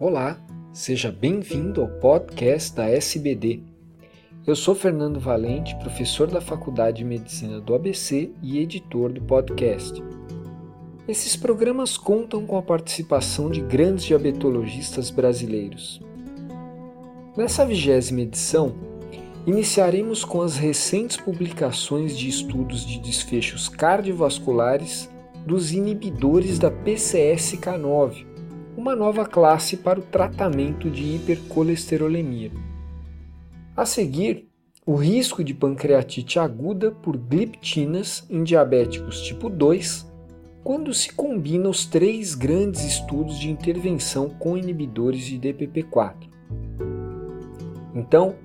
Olá, seja bem-vindo ao podcast da SBD. Eu sou Fernando Valente, professor da Faculdade de Medicina do ABC e editor do podcast. Esses programas contam com a participação de grandes diabetologistas brasileiros. Nessa vigésima edição, iniciaremos com as recentes publicações de estudos de desfechos cardiovasculares dos inibidores da PCSK9, uma nova classe para o tratamento de hipercolesterolemia. A seguir, o risco de pancreatite aguda por gliptinas em diabéticos tipo 2, quando se combina os três grandes estudos de intervenção com inibidores de DPP-4. Então,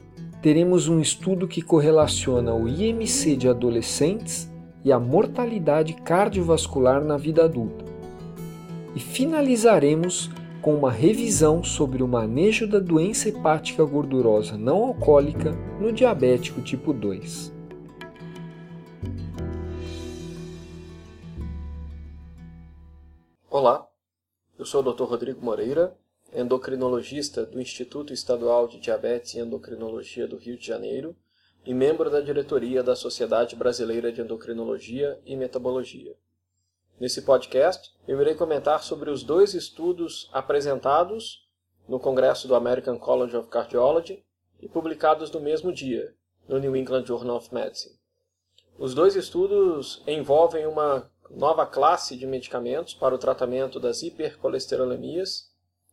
teremos um estudo que correlaciona o IMC de adolescentes e a mortalidade cardiovascular na vida adulta e finalizaremos com uma revisão sobre o manejo da doença hepática gordurosa não alcoólica no diabético tipo 2. Olá, eu sou o Dr. Rodrigo Moreira, endocrinologista do Instituto Estadual de Diabetes e Endocrinologia do Rio de Janeiro e membro da diretoria da Sociedade Brasileira de Endocrinologia e Metabologia. Nesse podcast, eu irei comentar sobre os dois estudos apresentados no Congresso do American College of Cardiology e publicados no mesmo dia, no New England Journal of Medicine. Os dois estudos envolvem uma nova classe de medicamentos para o tratamento das hipercolesterolemias,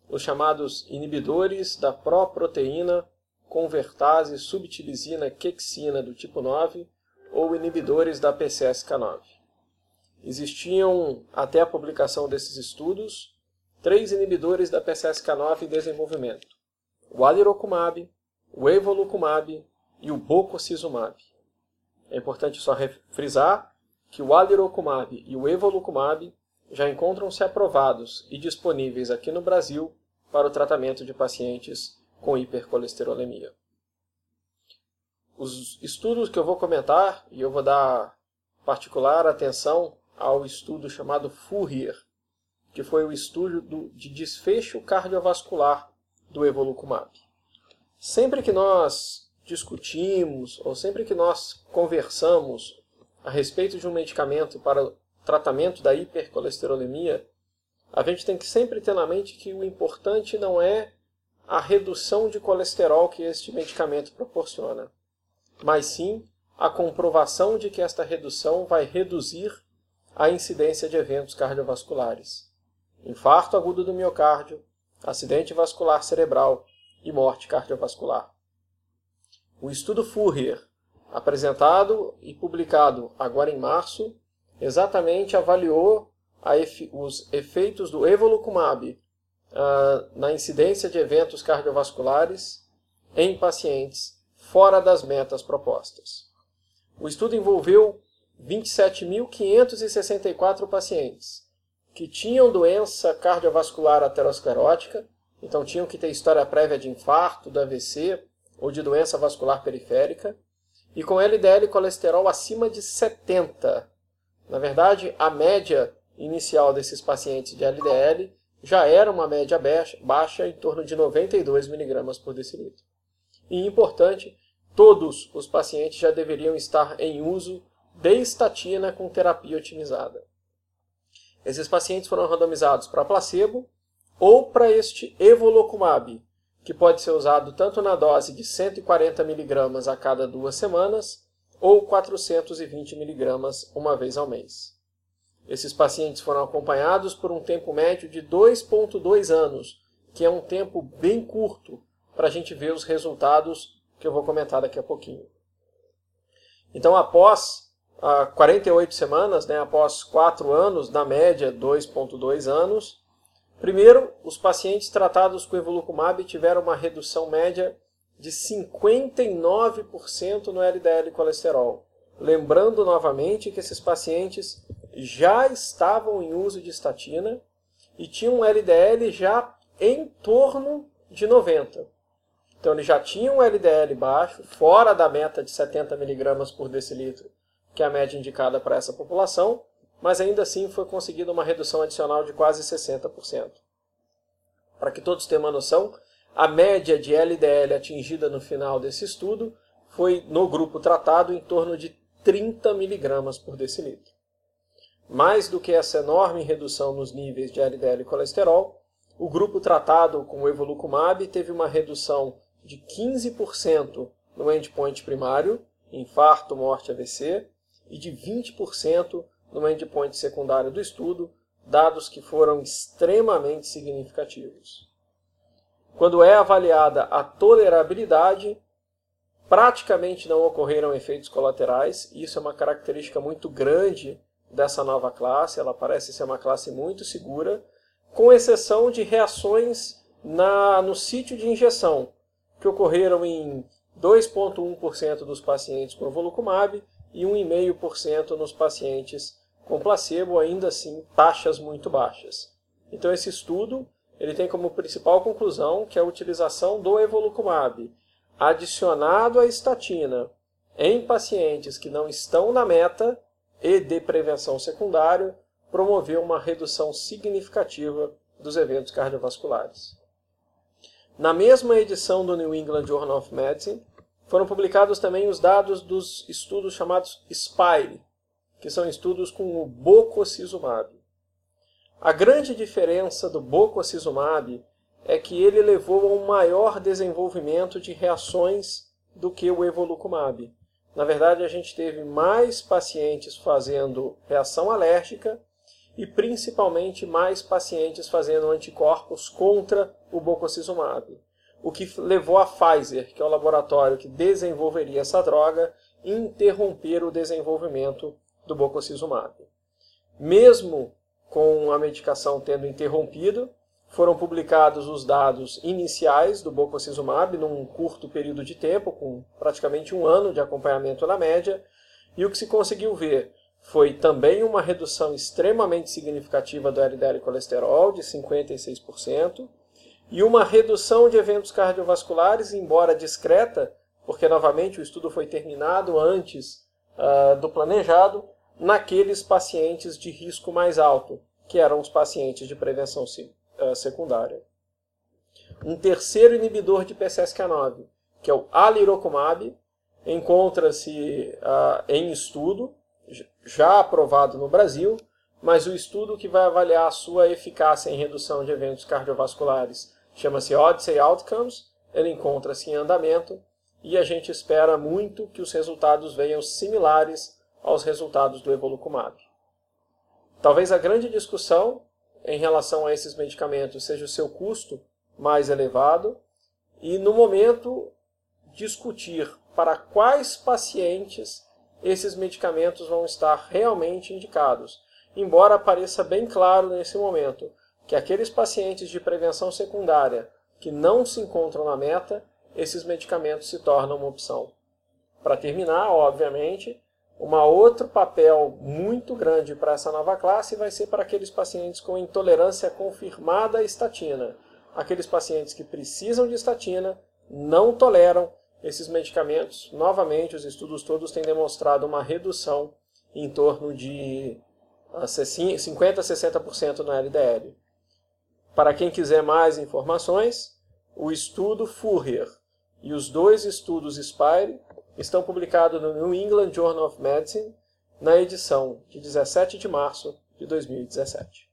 os chamados inibidores da proproteína convertase subtilisina quexina do tipo 9 ou inibidores da PCSK9. Existiam, até a publicação desses estudos, três inibidores da PCSK9 em desenvolvimento: o alirocumab, o evolucumab e o bococizumab. É importante só frisar que o alirocumab e o evolucumab já encontram-se aprovados e disponíveis aqui no Brasil para o tratamento de pacientes com hipercolesterolemia. Os estudos que eu vou comentar, e eu vou dar particular atenção ao estudo chamado Fourier, que foi o estudo do, de desfecho cardiovascular do evolucumab. Sempre que nós discutimos ou sempre que nós conversamos a respeito de um medicamento para tratamento da hipercolesterolemia, a gente tem que sempre ter na mente que o importante não é a redução de colesterol que este medicamento proporciona, mas sim a comprovação de que esta redução vai reduzir a incidência de eventos cardiovasculares, infarto agudo do miocárdio, acidente vascular cerebral e morte cardiovascular. O estudo Fourier, apresentado e publicado agora em março, exatamente avaliou efe os efeitos do evolucumab uh, na incidência de eventos cardiovasculares em pacientes fora das metas propostas. O estudo envolveu 27.564 pacientes que tinham doença cardiovascular aterosclerótica, então tinham que ter história prévia de infarto, do AVC ou de doença vascular periférica, e com LDL colesterol acima de 70. Na verdade, a média inicial desses pacientes de LDL já era uma média baixa, em torno de 92 mg por decilitro. E importante, todos os pacientes já deveriam estar em uso de estatina com terapia otimizada. Esses pacientes foram randomizados para placebo ou para este evolocumab, que pode ser usado tanto na dose de 140 mg a cada duas semanas ou 420 mg uma vez ao mês. Esses pacientes foram acompanhados por um tempo médio de 2,2 anos, que é um tempo bem curto para a gente ver os resultados que eu vou comentar daqui a pouquinho. Então, após 48 semanas, né, após 4 anos, na média 2,2 anos. Primeiro, os pacientes tratados com evolucumab tiveram uma redução média de 59% no LDL colesterol. Lembrando novamente que esses pacientes já estavam em uso de estatina e tinham um LDL já em torno de 90. Então, eles já tinham um LDL baixo, fora da meta de 70 mg por decilitro que é a média indicada para essa população, mas ainda assim foi conseguida uma redução adicional de quase 60%. Para que todos tenham uma noção, a média de LDL atingida no final desse estudo foi, no grupo tratado, em torno de 30 miligramas por decilitro. Mais do que essa enorme redução nos níveis de LDL e colesterol, o grupo tratado com o evolucumab teve uma redução de 15% no endpoint primário, infarto, morte, AVC, e de 20% no endpoint secundário do estudo, dados que foram extremamente significativos. Quando é avaliada a tolerabilidade, praticamente não ocorreram efeitos colaterais. Isso é uma característica muito grande dessa nova classe. Ela parece ser uma classe muito segura, com exceção de reações na, no sítio de injeção, que ocorreram em 2,1% dos pacientes com volucumab e 1,5% nos pacientes com placebo, ainda assim taxas muito baixas. Então esse estudo ele tem como principal conclusão que a utilização do evolucumab adicionado à estatina em pacientes que não estão na meta e de prevenção secundária promoveu uma redução significativa dos eventos cardiovasculares. Na mesma edição do New England Journal of Medicine, foram publicados também os dados dos estudos chamados SPIRE, que são estudos com o bococizumab. A grande diferença do bococizumab é que ele levou a um maior desenvolvimento de reações do que o evolucumab. Na verdade, a gente teve mais pacientes fazendo reação alérgica e principalmente mais pacientes fazendo anticorpos contra o bococizumab. O que levou a Pfizer, que é o laboratório que desenvolveria essa droga, a interromper o desenvolvimento do bococizumab. Mesmo com a medicação tendo interrompido, foram publicados os dados iniciais do bococizumab num curto período de tempo, com praticamente um ano de acompanhamento na média, e o que se conseguiu ver foi também uma redução extremamente significativa do LDL colesterol, de 56%, e uma redução de eventos cardiovasculares, embora discreta, porque novamente o estudo foi terminado antes uh, do planejado, naqueles pacientes de risco mais alto, que eram os pacientes de prevenção uh, secundária. Um terceiro inibidor de PCSK9, que é o alirocumab, encontra-se uh, em estudo já aprovado no Brasil, mas o estudo que vai avaliar a sua eficácia em redução de eventos cardiovasculares chama-se Odyssey Outcomes, ele encontra-se em andamento e a gente espera muito que os resultados venham similares aos resultados do Evolucumab. Talvez a grande discussão em relação a esses medicamentos seja o seu custo mais elevado e, no momento, discutir para quais pacientes esses medicamentos vão estar realmente indicados, embora pareça bem claro nesse momento que aqueles pacientes de prevenção secundária que não se encontram na meta, esses medicamentos se tornam uma opção. Para terminar, obviamente, um outro papel muito grande para essa nova classe vai ser para aqueles pacientes com intolerância confirmada à estatina. Aqueles pacientes que precisam de estatina não toleram esses medicamentos, novamente, os estudos todos têm demonstrado uma redução em torno de 50 a 60% no LDL. Para quem quiser mais informações, o estudo Furrier e os dois estudos Spire estão publicados no New England Journal of Medicine na edição de 17 de março de 2017.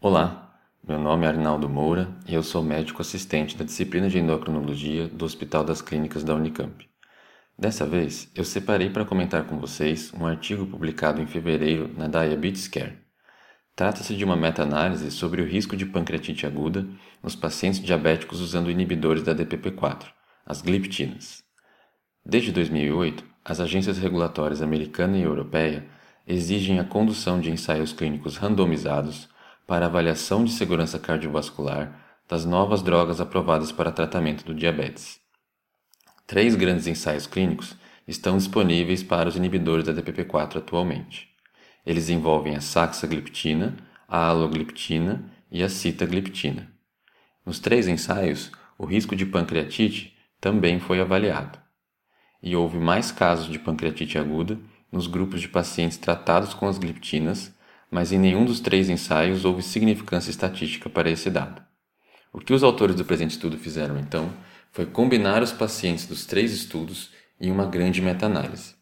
Olá, meu nome é Arnaldo Moura e eu sou médico assistente da disciplina de endocrinologia do Hospital das Clínicas da Unicamp. Dessa vez, eu separei para comentar com vocês um artigo publicado em fevereiro na Diabetes Care. Trata-se de uma meta-análise sobre o risco de pancreatite aguda nos pacientes diabéticos usando inibidores da DPP-4, as gliptinas. Desde 2008, as agências regulatórias americana e europeia exigem a condução de ensaios clínicos randomizados para avaliação de segurança cardiovascular das novas drogas aprovadas para tratamento do diabetes. Três grandes ensaios clínicos estão disponíveis para os inibidores da DPP-4 atualmente. Eles envolvem a saxagliptina, a alogliptina e a sitagliptina. Nos três ensaios, o risco de pancreatite também foi avaliado. E houve mais casos de pancreatite aguda nos grupos de pacientes tratados com as gliptinas, mas em nenhum dos três ensaios houve significância estatística para esse dado. O que os autores do presente estudo fizeram, então, foi combinar os pacientes dos três estudos em uma grande meta-análise.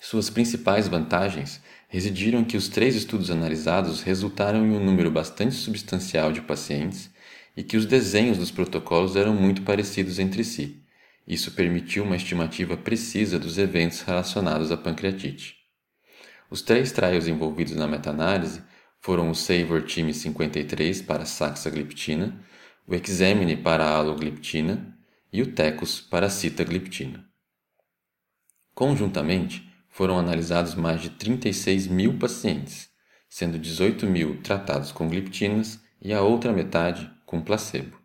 Suas principais vantagens residiram em que os três estudos analisados resultaram em um número bastante substancial de pacientes e que os desenhos dos protocolos eram muito parecidos entre si, isso permitiu uma estimativa precisa dos eventos relacionados à pancreatite. Os três trials envolvidos na meta-análise foram o SAVOR Time 53 para saxagliptina, o Examine para a alogliptina e o TECOS para a citagliptina. Conjuntamente, foram analisados mais de 36 mil pacientes, sendo 18 mil tratados com gliptinas e a outra metade com placebo.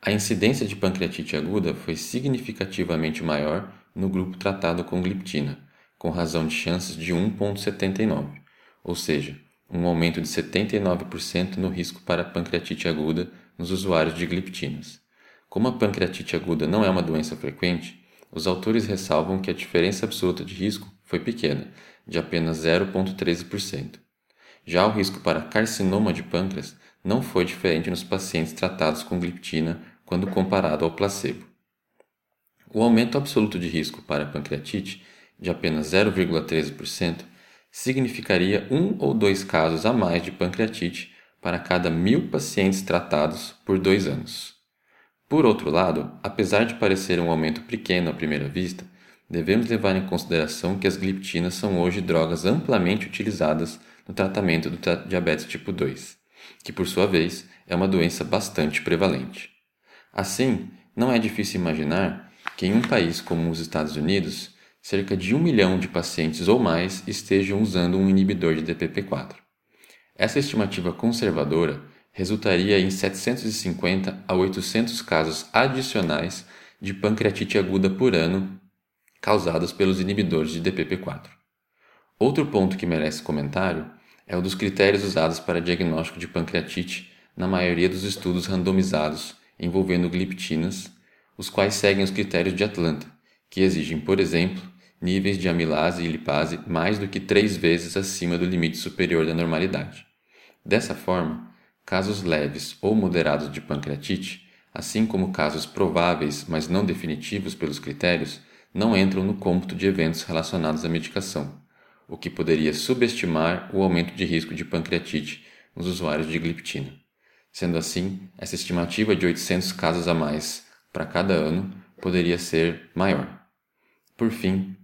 A incidência de pancreatite aguda foi significativamente maior no grupo tratado com gliptina, com razão de chances de 1,79, ou seja, um aumento de 79% no risco para pancreatite aguda nos usuários de gliptinas. Como a pancreatite aguda não é uma doença frequente, os autores ressalvam que a diferença absoluta de risco foi pequena, de apenas 0,13%. Já o risco para carcinoma de pâncreas não foi diferente nos pacientes tratados com gliptina quando comparado ao placebo. O aumento absoluto de risco para pancreatite, de apenas 0,13%, significaria um ou dois casos a mais de pancreatite para cada mil pacientes tratados por dois anos. Por outro lado, apesar de parecer um aumento pequeno à primeira vista, devemos levar em consideração que as gliptinas são hoje drogas amplamente utilizadas no tratamento do diabetes tipo 2, que por sua vez é uma doença bastante prevalente. Assim, não é difícil imaginar que em um país como os Estados Unidos, cerca de um milhão de pacientes ou mais estejam usando um inibidor de DPP-4. Essa estimativa conservadora resultaria em 750 a 800 casos adicionais de pancreatite aguda por ano causados pelos inibidores de DPP-4. Outro ponto que merece comentário é o dos critérios usados para diagnóstico de pancreatite na maioria dos estudos randomizados envolvendo gliptinas, os quais seguem os critérios de Atlanta, que exigem, por exemplo, níveis de amilase e lipase mais do que três vezes acima do limite superior da normalidade. Dessa forma, casos leves ou moderados de pancreatite, assim como casos prováveis, mas não definitivos pelos critérios, não entram no cômputo de eventos relacionados à medicação, o que poderia subestimar o aumento de risco de pancreatite nos usuários de gliptina. Sendo assim, essa estimativa de 800 casos a mais para cada ano poderia ser maior. Por fim,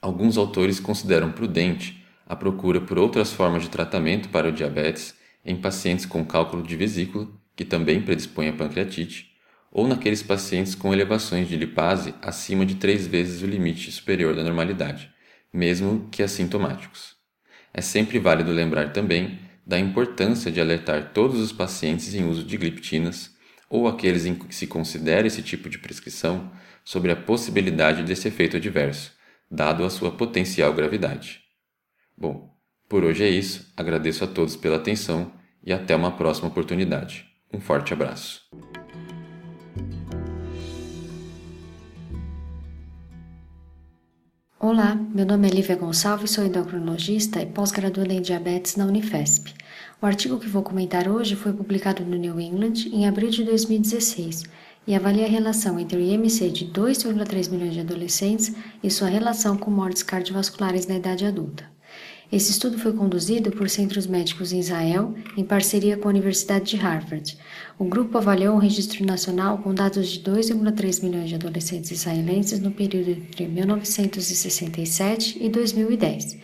alguns autores consideram prudente a procura por outras formas de tratamento para o diabetes em pacientes com cálculo de vesícula, que também predispõem a pancreatite, ou naqueles pacientes com elevações de lipase acima de três vezes o limite superior da normalidade, mesmo que assintomáticos. É sempre válido lembrar também da importância de alertar todos os pacientes em uso de gliptinas ou aqueles em que se considera esse tipo de prescrição sobre a possibilidade desse efeito adverso, dado a sua potencial gravidade. Bom, por hoje é isso, agradeço a todos pela atenção e até uma próxima oportunidade. Um forte abraço. Olá, meu nome é Lívia Gonçalves, sou endocrinologista e pós-graduanda em diabetes na Unifesp. O artigo que vou comentar hoje foi publicado no New England em abril de 2016 e avalia a relação entre o IMC de 2,3 milhões de adolescentes e sua relação com mortes cardiovasculares na idade adulta. Esse estudo foi conduzido por centros médicos em Israel, em parceria com a Universidade de Harvard. O grupo avaliou um registro nacional com dados de 2,3 milhões de adolescentes israelenses no período entre 1967 e 2010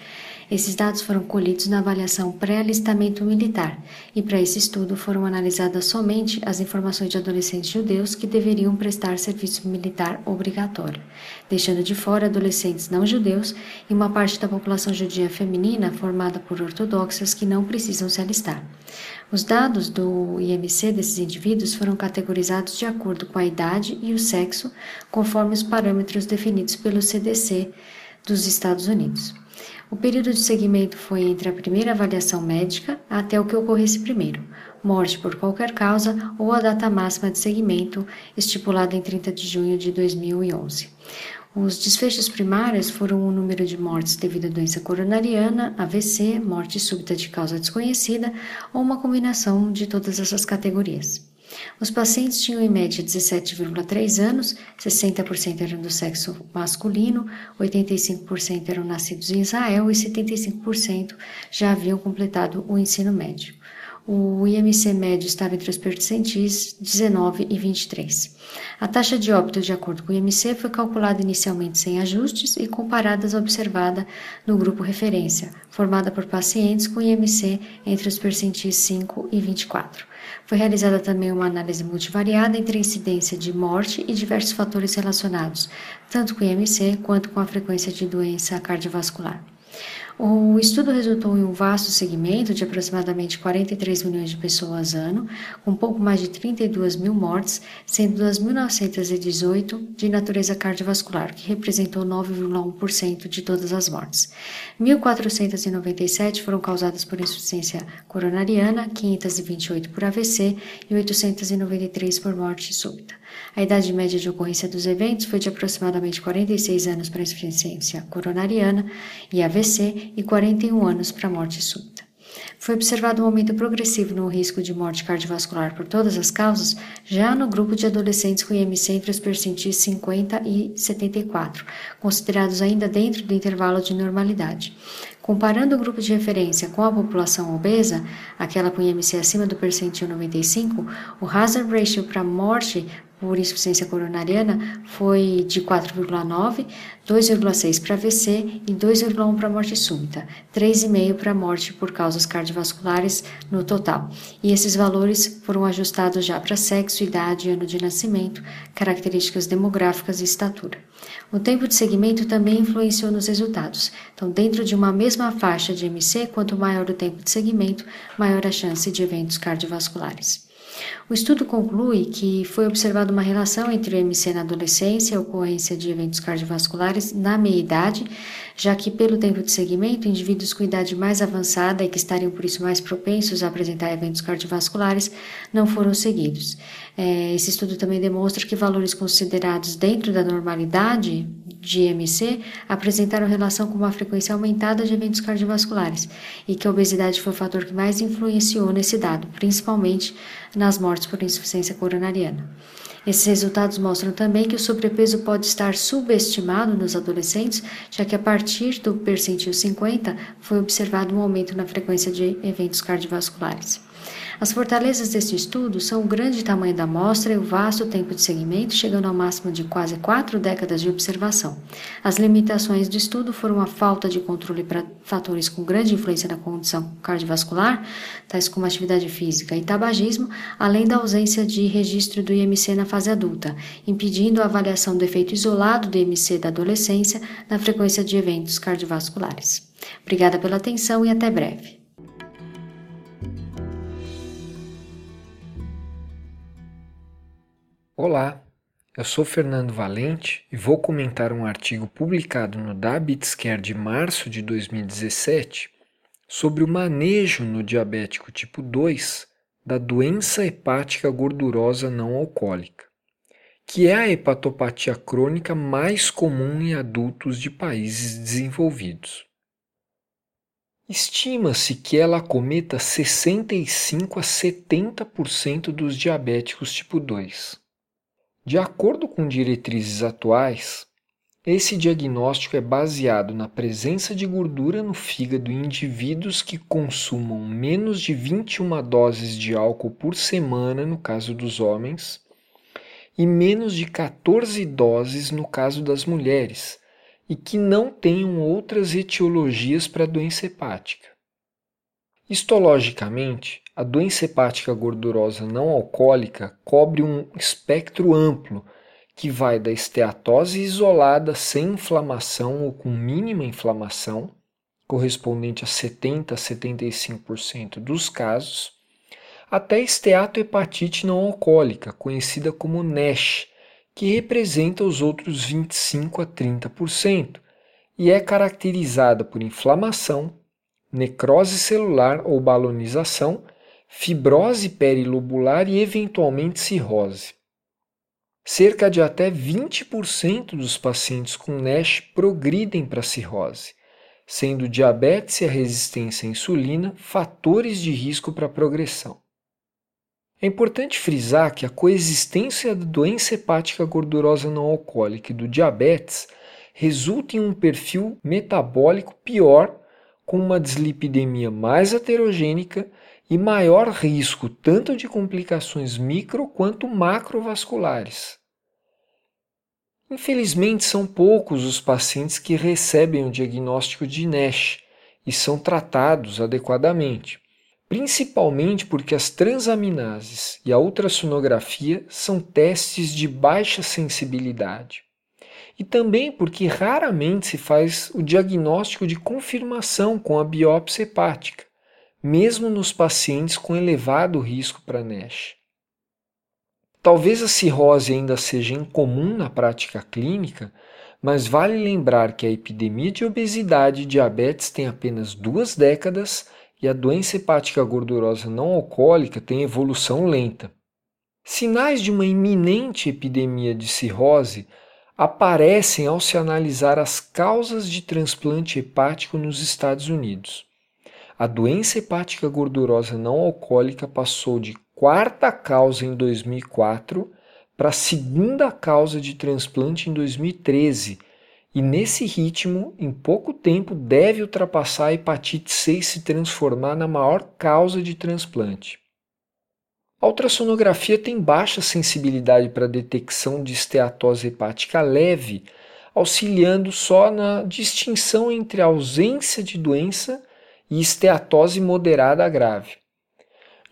esses dados foram colhidos na avaliação pré-alistamento militar, e para esse estudo foram analisadas somente as informações de adolescentes judeus que deveriam prestar serviço militar obrigatório, deixando de fora adolescentes não judeus e uma parte da população judia feminina formada por ortodoxas que não precisam se alistar. Os dados do IMC desses indivíduos foram categorizados de acordo com a idade e o sexo, conforme os parâmetros definidos pelo CDC dos Estados Unidos. O período de seguimento foi entre a primeira avaliação médica até o que ocorresse primeiro, morte por qualquer causa ou a data máxima de seguimento, estipulada em 30 de junho de 2011. Os desfechos primários foram o número de mortes devido à doença coronariana, AVC, morte súbita de causa desconhecida ou uma combinação de todas essas categorias. Os pacientes tinham em média 17,3 anos, 60% eram do sexo masculino, 85% eram nascidos em Israel e 75% já haviam completado o ensino médio. O IMC médio estava entre os percentis 19 e 23. A taxa de óbito, de acordo com o IMC, foi calculada inicialmente sem ajustes e comparada às observada no grupo referência, formada por pacientes com IMC entre os percentis 5 e 24. Foi realizada também uma análise multivariada entre a incidência de morte e diversos fatores relacionados, tanto com o IMC quanto com a frequência de doença cardiovascular. O estudo resultou em um vasto segmento de aproximadamente 43 milhões de pessoas ano, com pouco mais de 32 mil mortes, sendo 2.918 de natureza cardiovascular, que representou 9,1% de todas as mortes. 1.497 foram causadas por insuficiência coronariana, 528 por AVC e 893 por morte súbita. A idade média de ocorrência dos eventos foi de aproximadamente 46 anos para insuficiência coronariana e AVC e 41 anos para morte súbita. Foi observado um aumento progressivo no risco de morte cardiovascular por todas as causas, já no grupo de adolescentes com IMC entre os percentis 50 e 74, considerados ainda dentro do intervalo de normalidade. Comparando o grupo de referência com a população obesa, aquela com IMC acima do percentil 95, o hazard ratio para morte por insuficiência coronariana foi de 4,9, 2,6 para AVC e 2,1 para morte súbita, 3,5 para morte por causas cardiovasculares no total. E esses valores foram ajustados já para sexo, idade, ano de nascimento, características demográficas e estatura. O tempo de segmento também influenciou nos resultados. Então, dentro de uma mesma faixa de MC, quanto maior o tempo de segmento, maior a chance de eventos cardiovasculares. O estudo conclui que foi observada uma relação entre o MC na adolescência e a ocorrência de eventos cardiovasculares na meia-idade, já que, pelo tempo de segmento, indivíduos com idade mais avançada e que estariam por isso mais propensos a apresentar eventos cardiovasculares não foram seguidos. É, esse estudo também demonstra que valores considerados dentro da normalidade de IMC apresentaram relação com uma frequência aumentada de eventos cardiovasculares e que a obesidade foi o fator que mais influenciou nesse dado, principalmente nas mortes por insuficiência coronariana. Esses resultados mostram também que o sobrepeso pode estar subestimado nos adolescentes, já que a partir do percentil 50 foi observado um aumento na frequência de eventos cardiovasculares. As fortalezas deste estudo são o grande tamanho da amostra e o vasto tempo de seguimento, chegando ao máximo de quase quatro décadas de observação. As limitações do estudo foram a falta de controle para fatores com grande influência na condição cardiovascular, tais como atividade física e tabagismo, além da ausência de registro do IMC na fase adulta, impedindo a avaliação do efeito isolado do IMC da adolescência na frequência de eventos cardiovasculares. Obrigada pela atenção e até breve. Olá, eu sou Fernando Valente e vou comentar um artigo publicado no Diabetes Care de março de 2017 sobre o manejo no diabético tipo 2 da doença hepática gordurosa não alcoólica, que é a hepatopatia crônica mais comum em adultos de países desenvolvidos. Estima-se que ela acometa 65 a 70% dos diabéticos tipo 2. De acordo com diretrizes atuais, esse diagnóstico é baseado na presença de gordura no fígado em indivíduos que consumam menos de 21 doses de álcool por semana, no caso dos homens, e menos de 14 doses no caso das mulheres, e que não tenham outras etiologias para a doença hepática. Histologicamente, a doença hepática gordurosa não alcoólica cobre um espectro amplo que vai da esteatose isolada sem inflamação ou com mínima inflamação, correspondente a 70 a 75% dos casos, até esteatohepatite não alcoólica, conhecida como NASH, que representa os outros 25 a 30% e é caracterizada por inflamação, necrose celular ou balonização fibrose perilobular e eventualmente cirrose. cerca de até 20% dos pacientes com NASH progridem para cirrose, sendo diabetes e a resistência à insulina fatores de risco para progressão. É importante frisar que a coexistência da doença hepática gordurosa não alcoólica e do diabetes resulta em um perfil metabólico pior, com uma dislipidemia mais heterogênica e maior risco tanto de complicações micro quanto macrovasculares. Infelizmente, são poucos os pacientes que recebem o diagnóstico de NASH e são tratados adequadamente, principalmente porque as transaminases e a ultrassonografia são testes de baixa sensibilidade. E também porque raramente se faz o diagnóstico de confirmação com a biópsia hepática, mesmo nos pacientes com elevado risco para NASH. Talvez a cirrose ainda seja incomum na prática clínica, mas vale lembrar que a epidemia de obesidade e diabetes tem apenas duas décadas e a doença hepática gordurosa não alcoólica tem evolução lenta. Sinais de uma iminente epidemia de cirrose aparecem ao se analisar as causas de transplante hepático nos Estados Unidos. A doença hepática gordurosa não alcoólica passou de quarta causa em 2004 para segunda causa de transplante em 2013 e nesse ritmo, em pouco tempo, deve ultrapassar a hepatite C e se transformar na maior causa de transplante. A ultrassonografia tem baixa sensibilidade para a detecção de esteatose hepática leve, auxiliando só na distinção entre a ausência de doença e esteatose moderada grave.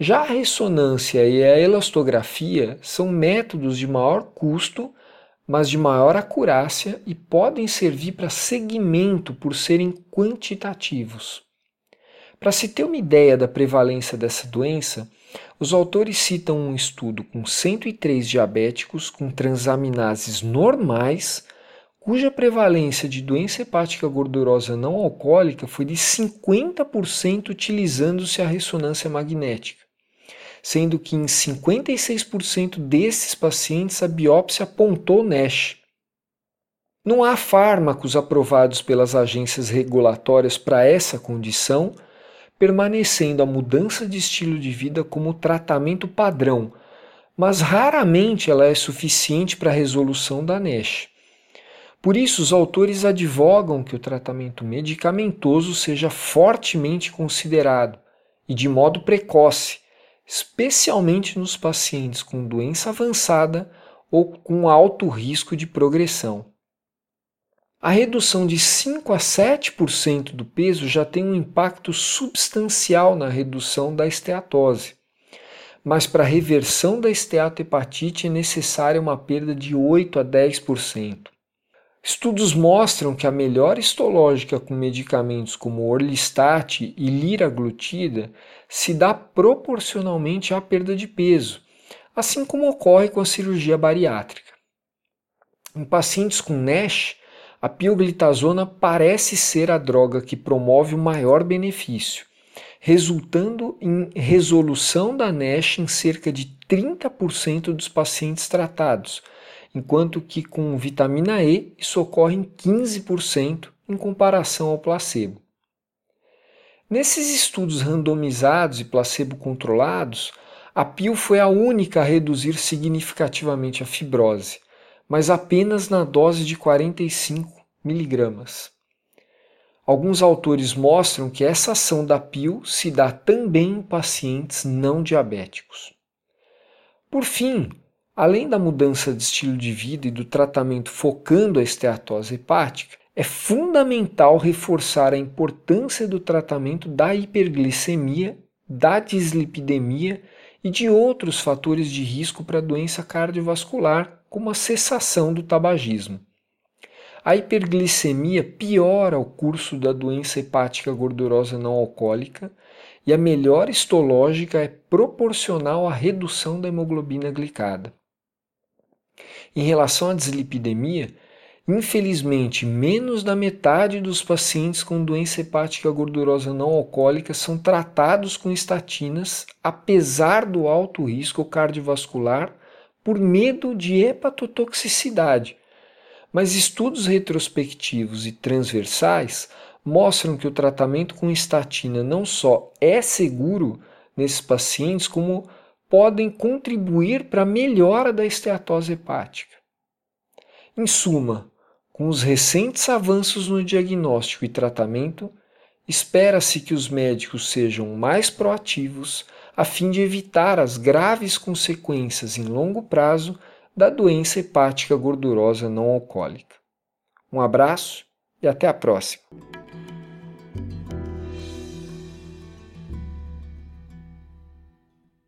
Já a ressonância e a elastografia são métodos de maior custo, mas de maior acurácia e podem servir para segmento por serem quantitativos. Para se ter uma ideia da prevalência dessa doença, os autores citam um estudo com 103 diabéticos com transaminases normais, cuja prevalência de doença hepática gordurosa não alcoólica foi de 50% utilizando-se a ressonância magnética sendo que em 56% desses pacientes a biópsia apontou NASH. Não há fármacos aprovados pelas agências regulatórias para essa condição, permanecendo a mudança de estilo de vida como tratamento padrão, mas raramente ela é suficiente para a resolução da NASH. Por isso, os autores advogam que o tratamento medicamentoso seja fortemente considerado e de modo precoce, especialmente nos pacientes com doença avançada ou com alto risco de progressão. A redução de 5 a 7% do peso já tem um impacto substancial na redução da esteatose. Mas para a reversão da esteatohepatite é necessária uma perda de 8 a 10%. Estudos mostram que a melhora histológica com medicamentos como orlistat e liraglutida se dá proporcionalmente à perda de peso, assim como ocorre com a cirurgia bariátrica. Em pacientes com NASH, a pioglitazona parece ser a droga que promove o maior benefício, resultando em resolução da NASH em cerca de 30% dos pacientes tratados, enquanto que com vitamina E isso ocorre em 15% em comparação ao placebo. Nesses estudos randomizados e placebo-controlados, a PIL foi a única a reduzir significativamente a fibrose, mas apenas na dose de 45 miligramas. Alguns autores mostram que essa ação da PIL se dá também em pacientes não diabéticos. Por fim, além da mudança de estilo de vida e do tratamento focando a esteatose hepática, é fundamental reforçar a importância do tratamento da hiperglicemia, da dislipidemia e de outros fatores de risco para a doença cardiovascular, como a cessação do tabagismo. A hiperglicemia piora o curso da doença hepática gordurosa não alcoólica e a melhora histológica é proporcional à redução da hemoglobina glicada. Em relação à dislipidemia, Infelizmente, menos da metade dos pacientes com doença hepática gordurosa não alcoólica são tratados com estatinas, apesar do alto risco cardiovascular por medo de hepatotoxicidade. Mas estudos retrospectivos e transversais mostram que o tratamento com estatina não só é seguro nesses pacientes, como podem contribuir para a melhora da esteatose hepática. Em suma, com os recentes avanços no diagnóstico e tratamento, espera-se que os médicos sejam mais proativos a fim de evitar as graves consequências em longo prazo da doença hepática gordurosa não alcoólica. Um abraço e até a próxima!